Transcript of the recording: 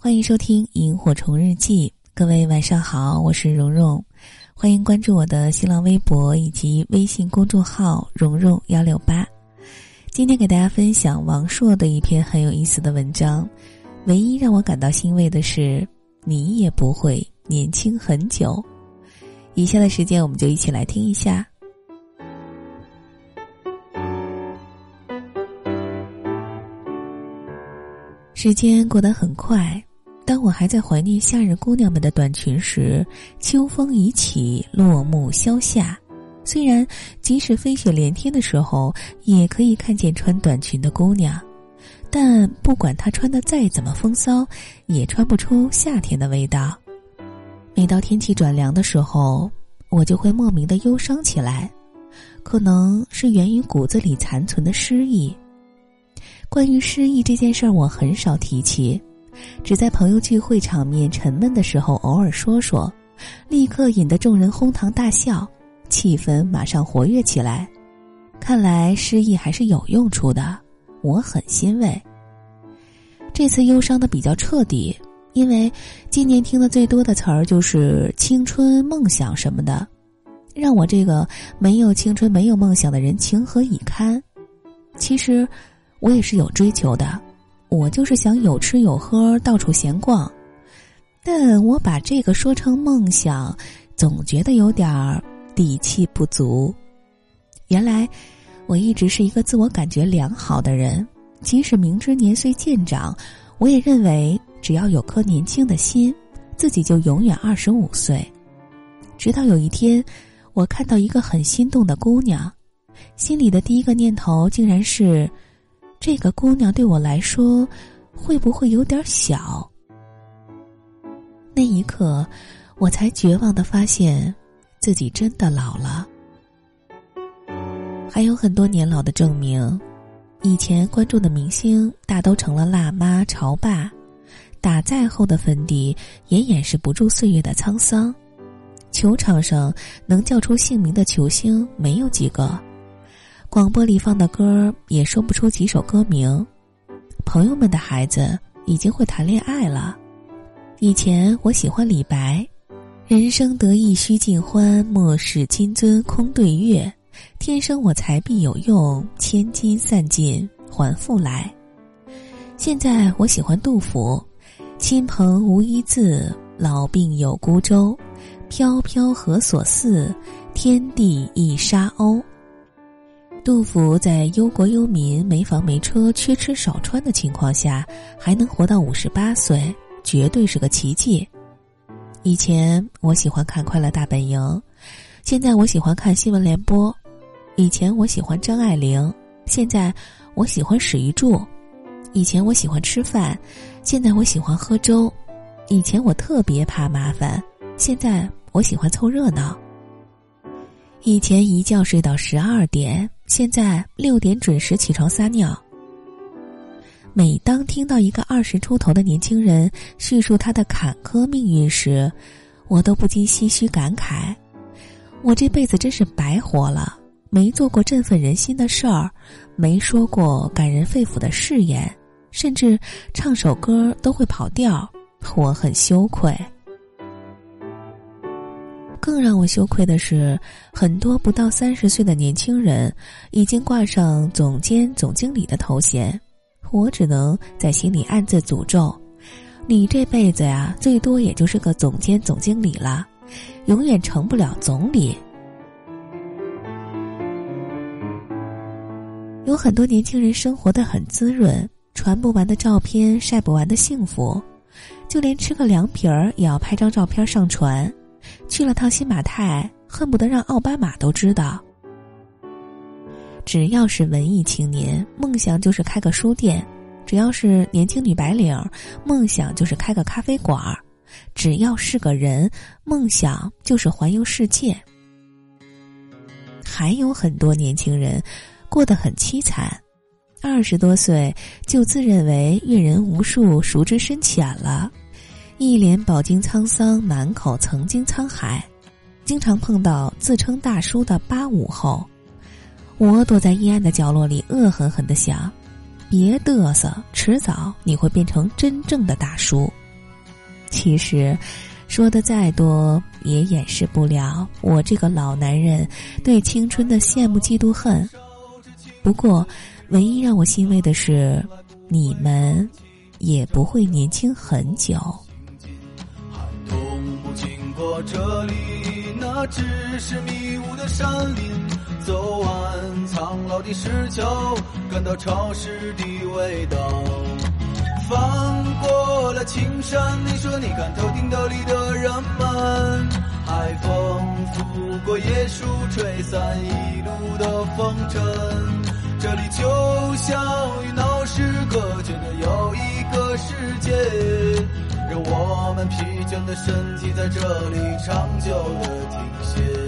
欢迎收听《萤火虫日记》，各位晚上好，我是蓉蓉，欢迎关注我的新浪微博以及微信公众号“蓉蓉幺六八”。今天给大家分享王朔的一篇很有意思的文章。唯一让我感到欣慰的是，你也不会年轻很久。以下的时间，我们就一起来听一下。时间过得很快。当我还在怀念夏日姑娘们的短裙时，秋风已起，落木萧下。虽然即使飞雪连天的时候，也可以看见穿短裙的姑娘，但不管她穿的再怎么风骚，也穿不出夏天的味道。每到天气转凉的时候，我就会莫名的忧伤起来，可能是源于骨子里残存的失意。关于失意这件事儿，我很少提起。只在朋友聚会场面沉闷的时候偶尔说说，立刻引得众人哄堂大笑，气氛马上活跃起来。看来失忆还是有用处的，我很欣慰。这次忧伤的比较彻底，因为今年听的最多的词儿就是青春、梦想什么的，让我这个没有青春、没有梦想的人情何以堪？其实，我也是有追求的。我就是想有吃有喝，到处闲逛，但我把这个说成梦想，总觉得有点儿底气不足。原来，我一直是一个自我感觉良好的人，即使明知年岁渐长，我也认为只要有颗年轻的心，自己就永远二十五岁。直到有一天，我看到一个很心动的姑娘，心里的第一个念头竟然是。这个姑娘对我来说，会不会有点小？那一刻，我才绝望的发现，自己真的老了。还有很多年老的证明，以前关注的明星大都成了辣妈潮爸，打再厚的粉底也掩饰不住岁月的沧桑。球场上能叫出姓名的球星没有几个。广播里放的歌也说不出几首歌名，朋友们的孩子已经会谈恋爱了。以前我喜欢李白，“人生得意须尽欢，莫使金樽空对月。天生我材必有用，千金散尽还复来。”现在我喜欢杜甫，“亲朋无一字，老病有孤舟。飘飘何所似？天地一沙鸥。”杜甫在忧国忧民、没房没车、缺吃少穿的情况下，还能活到五十八岁，绝对是个奇迹。以前我喜欢看《快乐大本营》，现在我喜欢看《新闻联播》。以前我喜欢张爱玲，现在我喜欢史玉柱。以前我喜欢吃饭，现在我喜欢喝粥。以前我特别怕麻烦，现在我喜欢凑热闹。以前一觉睡到十二点。现在六点准时起床撒尿。每当听到一个二十出头的年轻人叙述他的坎坷命运时，我都不禁唏嘘感慨：我这辈子真是白活了，没做过振奋人心的事儿，没说过感人肺腑的誓言，甚至唱首歌都会跑调，我很羞愧。更让我羞愧的是，很多不到三十岁的年轻人已经挂上总监、总经理的头衔，我只能在心里暗自诅咒：你这辈子呀，最多也就是个总监、总经理了，永远成不了总理。有很多年轻人生活的很滋润，传不完的照片，晒不完的幸福，就连吃个凉皮儿也要拍张照片上传。去了趟新马泰，恨不得让奥巴马都知道。只要是文艺青年，梦想就是开个书店；只要是年轻女白领，梦想就是开个咖啡馆；只要是个人，梦想就是环游世界。还有很多年轻人过得很凄惨，二十多岁就自认为阅人无数、熟知深浅了。一脸饱经沧桑，满口曾经沧海，经常碰到自称大叔的八五后。我躲在阴暗的角落里，恶狠狠的想：别嘚瑟，迟早你会变成真正的大叔。其实，说的再多也掩饰不了我这个老男人对青春的羡慕、嫉妒、恨。不过，唯一让我欣慰的是，你们也不会年轻很久。这里，那只是迷雾的山林。走完苍老的石桥，感到潮湿的味道。翻过了青山，你说你看头顶斗笠的人们，海风拂过椰树，吹散一路的风尘。这里就像与闹市隔绝的又一个世界，让我们疲倦的身体在这里长久的停歇。